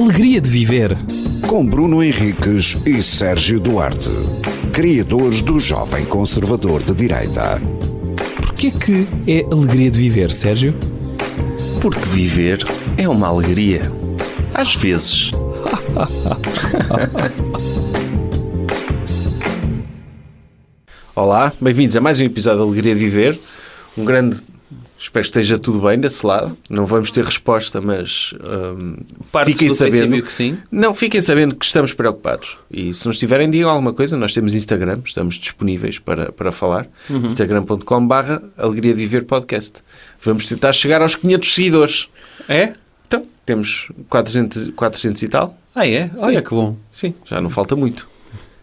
alegria de viver. Com Bruno Henriques e Sérgio Duarte, criadores do Jovem Conservador de Direita. Porquê que é alegria de viver, Sérgio? Porque viver é uma alegria. Às vezes. Olá, bem-vindos a mais um episódio da Alegria de Viver. Um grande. Espero que esteja tudo bem desse lado. Não vamos ter resposta, mas Parte fiquem do sabendo. que sim. Não, fiquem sabendo que estamos preocupados. E se nos tiverem, digam alguma coisa. Nós temos Instagram, estamos disponíveis para, para falar. Uhum. instagram.com/barra Alegria de Viver Podcast. Vamos tentar chegar aos 500 seguidores. É? Então, temos 400, 400 e tal. Ah, é? Olha que bom. Sim, já não falta muito.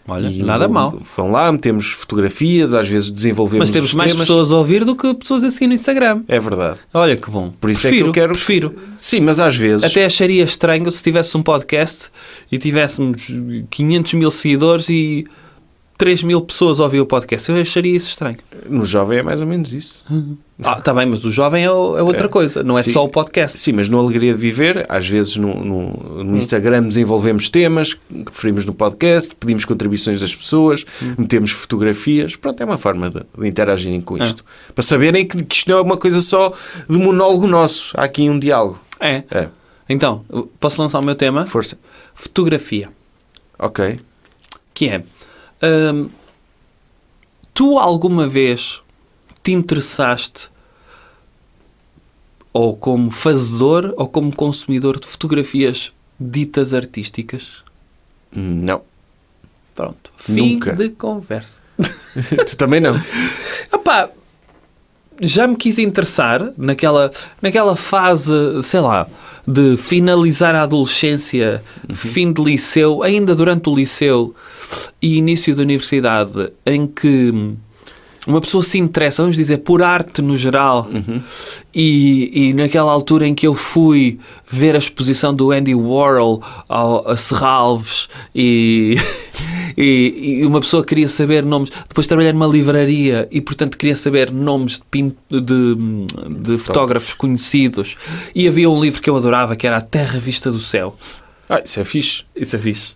Olha, E nada mal. Vão lá, metemos fotografias, às vezes desenvolvemos Mas temos os mais temas. pessoas a ouvir do que pessoas a seguir no Instagram. É verdade. Olha que bom. Por isso prefiro, é que eu quero... Prefiro. Sim, mas às vezes... Até acharia estranho se tivesse um podcast e tivéssemos 500 mil seguidores e 3 mil pessoas a ouvir o podcast. Eu acharia isso estranho. No jovem é mais ou menos isso. Ah, está bem, mas o jovem é, é outra É. coisa. Não é Sim. só o podcast. Sim, mas no Alegria de Viver, às vezes no, no- no Instagram desenvolvemos temas que referimos no podcast, pedimos contribuições das pessoas, metemos fotografias. Pronto, é uma forma de, de interagirem com isto. Para saberem que, que isto não é uma coisa só de monólogo nosso. Há aqui um diálogo. É. É, Então, posso lançar o meu tema? força. Fotografia. Ok. que é hum, tu alguma vez te interessaste ou como fazedor ou como consumidor de fotografias ditas artísticas? Não. Pronto. Fim Nunca. de conversa. tu também não. Epá, já me quis interessar naquela, naquela fase, sei lá, de finalizar a adolescência, fim de liceu, ainda durante o liceu e início da universidade, em que uma pessoa se interessa, vamos dizer, por arte no geral, e, e naquela altura em que eu fui ver a exposição do Andy Warhol ao, a Serralves e, e, e uma pessoa queria saber nomes, depois trabalhei numa livraria e portanto queria saber nomes de, pin- de, de fotógrafos conhecidos e havia um livro que eu adorava que era A Terra Vista do Céu. Ah, isso é fixe. Isso é fixe.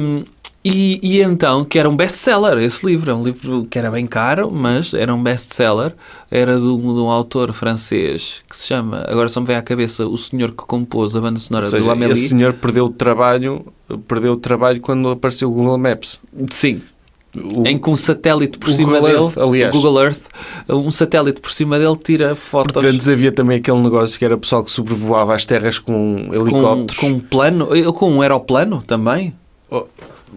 Hum, e, e então, que era um best-seller esse livro. É um livro que era bem caro, mas era um best-seller. Era de um, de um autor francês que se chama, agora só me vem à cabeça, o senhor que compôs a banda sonora seja, do Amélie. esse senhor perdeu o trabalho, perdeu o trabalho quando apareceu o Google Maps. Sim. O- Em que um satélite por cima Google dele, Earth, aliás. Google Earth, um satélite por cima dele tira fotos Porque antes havia também aquele negócio que era o pessoal que sobrevoava as terras com com, helicópteros. com um plano, com um aeroplano também.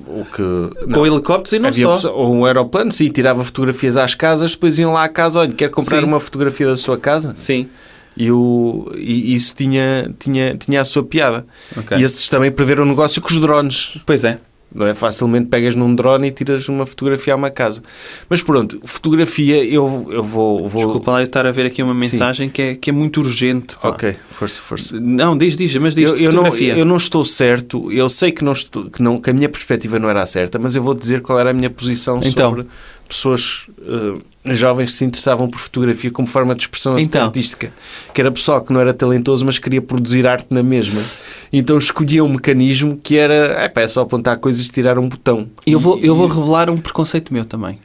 O que... Com helicópteros e não Havia só. ou um aeroplano, sim, tirava fotografias às casas, depois iam lá à casa, olha, quer comprar Sim. uma fotografia da sua casa? Sim. E, o, e isso tinha, tinha, tinha a sua piada. Ok. E esses também perderam o negócio com os drones. Pois é. Não é? Facilmente pegas num drone e tiras uma fotografia a uma casa. Mas pronto, fotografia eu, eu vou... vou... Desculpa lá eu estar a ver aqui uma mensagem que é, que é muito urgente. pá. Ok, força, força. Não, diz, diz, mas diz Eu, eu, não, fotografia. eu não estou certo, eu sei que, não estou, que, não, que a minha perspectiva não era a certa, mas eu vou dizer qual era a minha posição Então. sobre pessoas eh, jovens que se interessavam por fotografia como forma de expressão Então. artística. Que era pessoal que não era talentoso, mas queria produzir arte na mesma. Então escolhia um mecanismo que era, epá, é só apontar coisas e tirar um botão. Eu vou, E- eu vou revelar um preconceito meu também.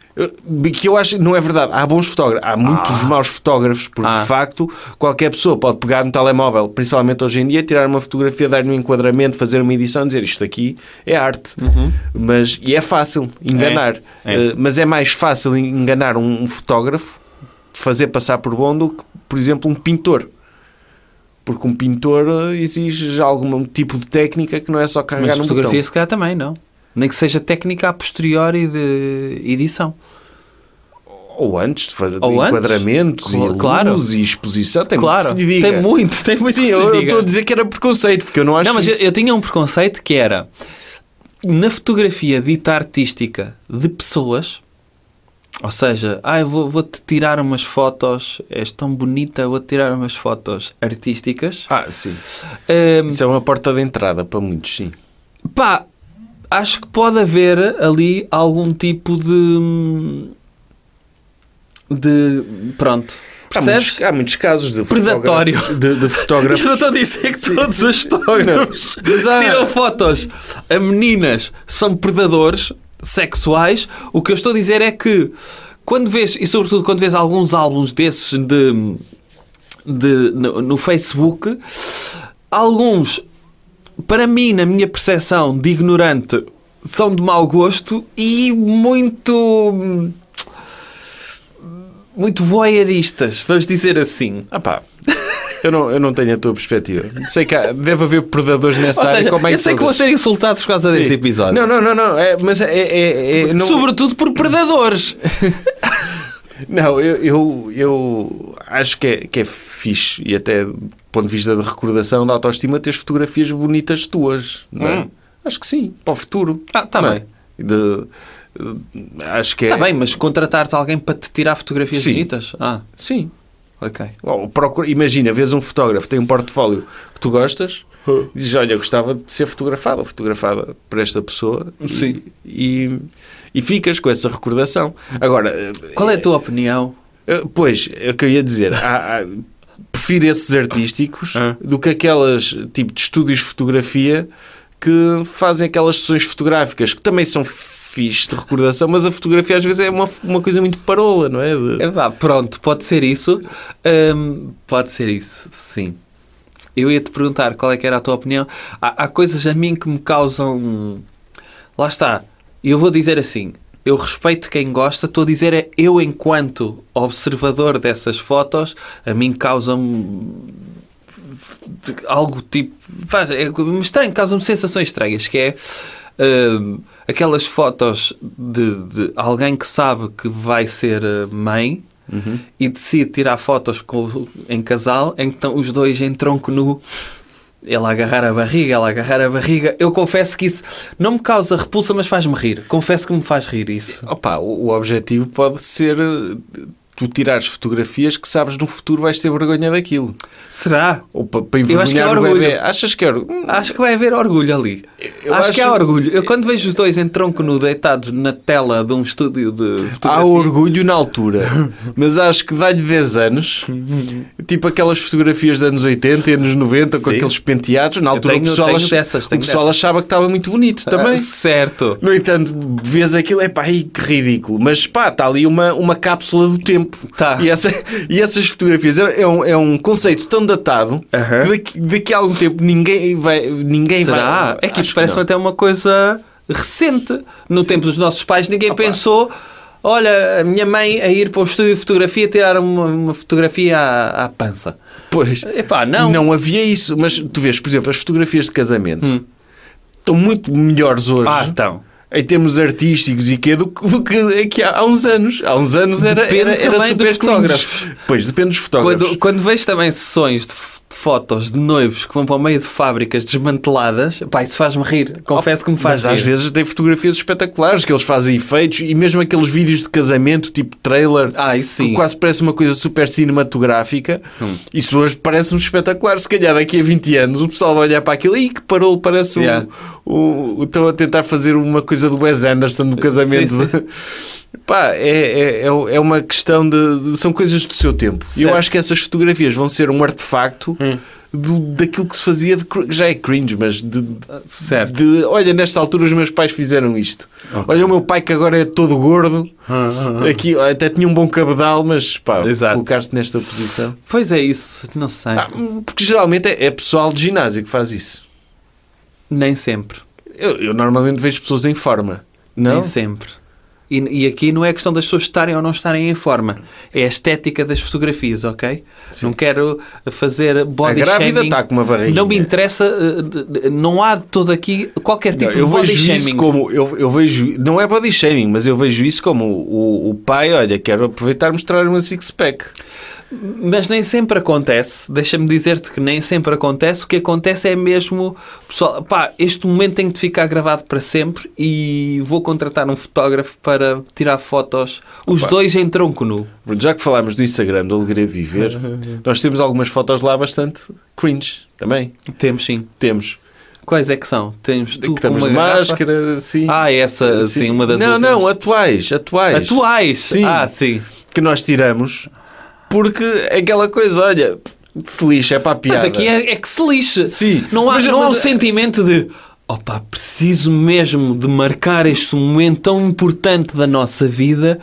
Que eu acho, não é verdade. Há bons fotógrafos, há muitos maus fotógrafos, porque Ah. de facto qualquer pessoa pode pegar no telemóvel, principalmente hoje em dia, tirar uma fotografia, dar-lhe um enquadramento, fazer uma edição, dizer isto aqui é arte. Mas, e é fácil enganar. É. Eh, mas é mais fácil enganar um, um fotógrafo, fazer passar por bom, do que, por exemplo, um pintor. Porque um pintor eh, exige já algum tipo de técnica que não é só carregar Mas num fotografia botão. se calhar também, não? Nem que seja técnica a posteriori de edição. Ou antes de fazer Ou antes. enquadramentos Cla- e claro. luz e exposição. Tem claro, muito que se diga. tem muito, tem muito Sim, que se eu diga. estou a dizer que era preconceito, porque eu não acho Não, mas eu, eu tinha um preconceito que era na fotografia dita artística de pessoas, ou seja, ah, vou- vou-te tirar umas fotos, és tão bonita, vou-te tirar umas fotos artísticas. Ah, sim. Hum, Isso é uma porta de entrada para muitos, sim. Pá, acho que pode haver ali algum tipo de. De. Pronto. Há muitos, há muitos casos de Predatório. fotógrafos- De, de fotógrafos. Isto não estou a dizer que todos os fotógrafos há- tiram fotos a meninas são predadores sexuais. O que eu estou a dizer é que quando vês, e sobretudo quando vês alguns álbuns desses de, de, no, no Facebook, alguns, para mim, na minha percepção de ignorante, são de mau gosto e muito. Muito voyeuristas, vamos dizer assim. Ah pá, eu não, eu não tenho a tua perspectiva. Sei que há- deve haver predadores nessa Ou área seja, como é eu sei que vou todas. ser insultado por causa deste Sim. episódio. Não, não, não, não. É, mas é. é, é- não, Sobretudo por predadores. não eu, eu, eu acho que é, que é fixe e até do ponto de vista de recordação da autoestima teres fotografias bonitas tuas. Não é? Hum. Acho que sim, para o futuro. Ah, tá É? De- acho que é. Está bem, mas contratar-te alguém para te tirar fotografias Sim. bonitas? Ah, Sim. ok. Ou procura- imagina, vês um fotógrafo, tem um portfólio que tu gostas, e dizes, olha, gostava de ser fotografado ou fotografada por esta pessoa. e- Sim. E, e ficas com essa recordação. Agora, Qual é a tua opinião? eh, pois, é o que eu ia dizer. Há- há- prefiro esses artísticos Ah. do que aquelas tipo de estúdios de fotografia que fazem aquelas sessões fotográficas que também são fixe de recordação, mas a fotografia às vezes é uma, uma coisa muito parola, não é? De- É vá, pronto, pode ser isso. Hum, pode ser isso, sim. Eu ia-te perguntar qual é que era a tua opinião. Há, há coisas a mim que me causam... Lá está. Eu vou dizer assim. Eu respeito quem gosta. Estou a dizer é eu, enquanto observador dessas fotos, a mim causam de- algo tipo. É estranho, causam-me sensações estranhas, que é aquelas fotos de, de alguém que sabe que vai ser eh, mãe e decide tirar fotos com, em casal, então os dois em tronco nu. Ele a agarrar a barriga, ela agarrar a barriga. Eu confesso que isso não me causa repulsa, mas faz-me rir. Confesso que me faz rir isso. Opa, o, objetivo pode ser eh, tu tirares fotografias que sabes no futuro vais ter vergonha daquilo. Será? Ou para, para Eu acho que é envergonhar orgulho. bebê. Achas que é orgulho? Acho que vai haver orgulho ali. Eu acho, que há acho- orgulho. Eu quando vejo os dois em tronco nu deitados na tela de um estúdio de Há fotografia... orgulho na altura, mas acho que dá-lhe 10 anos, tipo aquelas fotografias dos anos 80 e anos 90 com Sim. aqueles penteados. Na altura tenho- o pessoal, ach- dessas, o pessoal achava que estava muito bonito também. Ah, certo. No entanto, vês aquilo, é pá, que ridículo. Mas pá, está ali uma, uma cápsula do tempo. Tá. E, essa, e essas fotografias é, é um, é um conceito tão datado Aham. que daqui, daqui a algum tempo ninguém vai. Ninguém Será? vai É que isso parece não. até uma coisa recente. No tempo dos nossos pais, ninguém pensou. Olha, a minha mãe a ir para o estúdio de fotografia tirar uma, uma fotografia à, à pança. Pois. Epá, não. Não havia isso. Mas tu vês, por exemplo, as fotografias de casamento estão muito melhores hoje. Hum. Ah, estão. Em termos artísticos e quê, do, que- do que aqui há, há uns anos. Há uns anos era, Depende era, era também super dos fotógrafos. Pois, depende dos fotógrafos. Quando, quando vejo também sessões de fotos de noivos que vão para o meio de fábricas desmanteladas, pá, isso faz-me rir. Confesso que me faz Mas rir. às vezes tem fotografias espetaculares que eles fazem efeitos e mesmo aqueles vídeos de casamento, tipo trailer, Ah, isso sim. que quase parece uma coisa super cinematográfica. Isso hoje parece-me espetacular. Se calhar daqui a 20 anos o pessoal vai olhar para aquilo e que parou, parece Yeah. o, o, o- Estão a tentar fazer uma coisa do Wes Anderson do casamento. Sim, sim. Pá, é, é, é é uma questão de, de- São coisas do seu tempo. E eu acho que essas fotografias vão ser um artefacto do, daquilo que se fazia de. Já é cringe, mas de, de- Certo. de, olha, nesta altura os meus pais fizeram isto. Olha, o meu pai que agora é todo gordo, aqui até tinha um bom cabedal, mas pá, colocar-se nesta posição. Pois é isso, não sei. Ah, porque geralmente é, é pessoal de ginásio que faz isso. Nem sempre. Eu, eu normalmente vejo pessoas em forma. Não? Nem sempre. E, e aqui não é questão das pessoas estarem ou não estarem em forma. É a estética das fotografias, ok? Não quero fazer body A grávida está com uma barriga. Não me interessa, eh, não há de todo aqui qualquer tipo Não, de body vejo shaming. isso como eu, eu vejo não é body shaming, mas eu vejo isso como o, o pai, olha, quero aproveitar e mostrar uma six pack. Mas nem sempre acontece. Deixa-me dizer-te que nem sempre acontece. O que acontece é mesmo, pessoal, pá, este momento tem de ficar gravado para sempre e vou contratar um fotógrafo para tirar fotos, os Opa. dois em tronco nu. Já que falámos do Instagram do Alegria de Viver, nós temos algumas fotos lá bastante cringe também. Temos sim. Temos. Quais é que são? Temos tu que com uma garrafa? máscara, sim. Ah, essa, sim, uma das não, últimas. não, atuais, atuais. Atuais? Sim. Ah, sim. Que nós tiramos Porque é aquela coisa, olha, se lixa, é para a piada. Mas aqui é, é que se lixe. Sim. Não há, Mas- não há o mas- sentimento de opa, preciso mesmo de marcar este momento tão importante da nossa vida.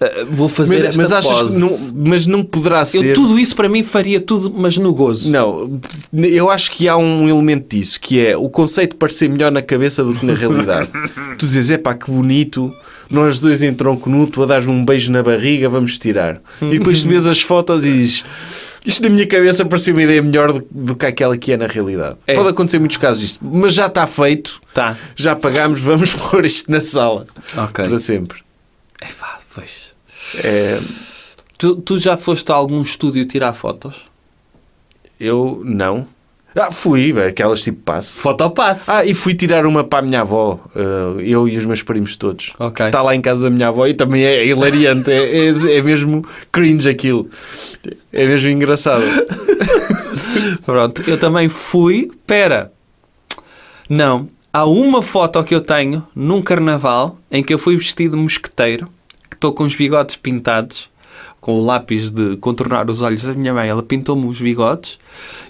Uh, vou fazer Mas, mas achas pose. que não, mas não poderá ser. Eu, tudo isso para mim faria tudo, mas no gozo. Não, eu acho que há um elemento disso, que é o conceito de parecer melhor na cabeça do que na realidade. tu dizes, é pá, que bonito, nós dois em tronco nu, tu a dar um beijo na barriga, vamos tirar. E depois tu vês as fotos e dizes, isto na minha cabeça parecia uma ideia melhor do, do que aquela que é na realidade. É. Pode acontecer muitos casos disso, mas já está feito, Tá. já pagámos, vamos pôr isto na sala. Ok. Para sempre. É pá, pois. É, Tu, tu já foste a algum estúdio tirar fotos? eu não. Ah, fui, aquelas tipo passe. Fotopasse. Ah, e fui tirar uma para a minha avó, eh, eu e os meus primos todos. Ok. Está lá em casa da minha avó e também é hilariante, é, é, é mesmo cringe aquilo. É mesmo engraçado. Pronto, eu também fui. Pera, não. Há uma foto que eu tenho num carnaval em que eu fui vestido de mosqueteiro, que estou com os bigodes pintados, com o lápis de contornar os olhos da minha mãe. Ela pintou-me os bigodes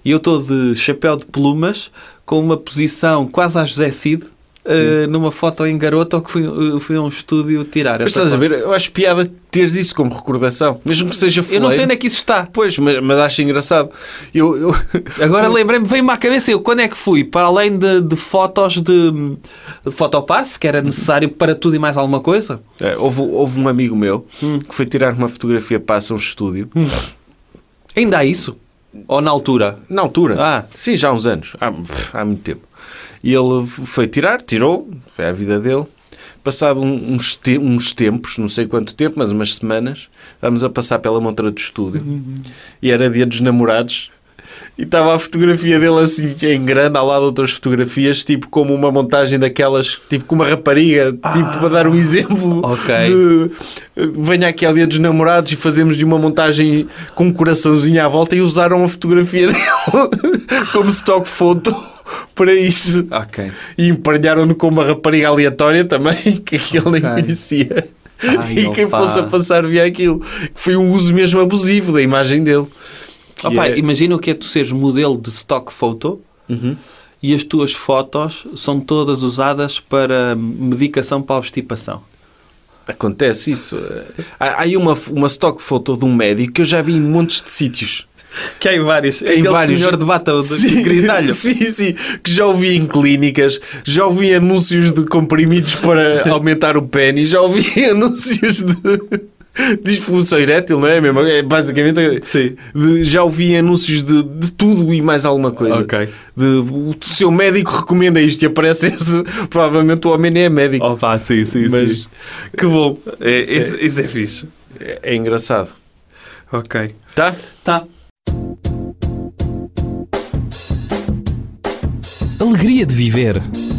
e eu estou de chapéu de plumas, com uma posição quase a José Cid. Eh, numa foto em garota que fui, eh, fui a um estúdio tirar. Mas estás a foto. ver? Eu acho piada teres isso como recordação, mesmo que seja Eu fuleiro. não sei onde é que isso está. Pois, mas, mas acho engraçado. Eu, eu... Agora lembrei-me, veio-me à cabeça eu, quando é que fui? Para além de, de fotos de, de fotopasse, que era necessário para tudo e mais alguma coisa? É, houve, houve um amigo meu que foi tirar uma fotografia para um estúdio. Ainda há isso? Ou na altura? Na altura. Ah. Sim, já há uns anos. Há, há muito tempo. E ele foi tirar, tirou, foi a vida dele. Passado uns, te- uns tempos, não sei quanto tempo, mas umas semanas, estávamos a passar pela montra do estúdio. E era dia dos namorados. E estava a fotografia dele assim em grande, ao lado de outras fotografias, tipo como uma montagem daquelas, tipo com uma rapariga, tipo para dar um exemplo ok. de venha aqui ao dia dos namorados e fazemos de uma montagem com um coraçãozinho à volta e usaram a fotografia dele como stock photo para isso. E emparelharam-no com uma rapariga aleatória também, que ele nem conhecia. Ai, e quem opa. fosse a passar via aquilo. Que foi um uso mesmo abusivo da imagem dele. Que Opa, é- Imagina o que é tu seres modelo de stock photo e as tuas fotos são todas usadas para medicação para a obstipação. Acontece isso. Há há aí uma, uma stock photo de um médico que eu já vi em montes de sítios. Que há em vários. Em Aquele vários. senhor de bata de grisalho. Sim, sim. Que já ouvi em clínicas, já ouvi anúncios de comprimidos para aumentar o pênis, já ouvi anúncios de disfunção erétil, não é mesmo? É basicamente. Sim. de- já ouvi anúncios de, de tudo e mais alguma coisa. Ok. De, o seu médico recomenda isto e aparece esse. Provavelmente o homem nem é médico. Opa, sim, sim, Mas- sim. Que bom. É, Isso é- isso, isso é fixe. É, é engraçado. Ok. Tá? Tá. Alegria de viver.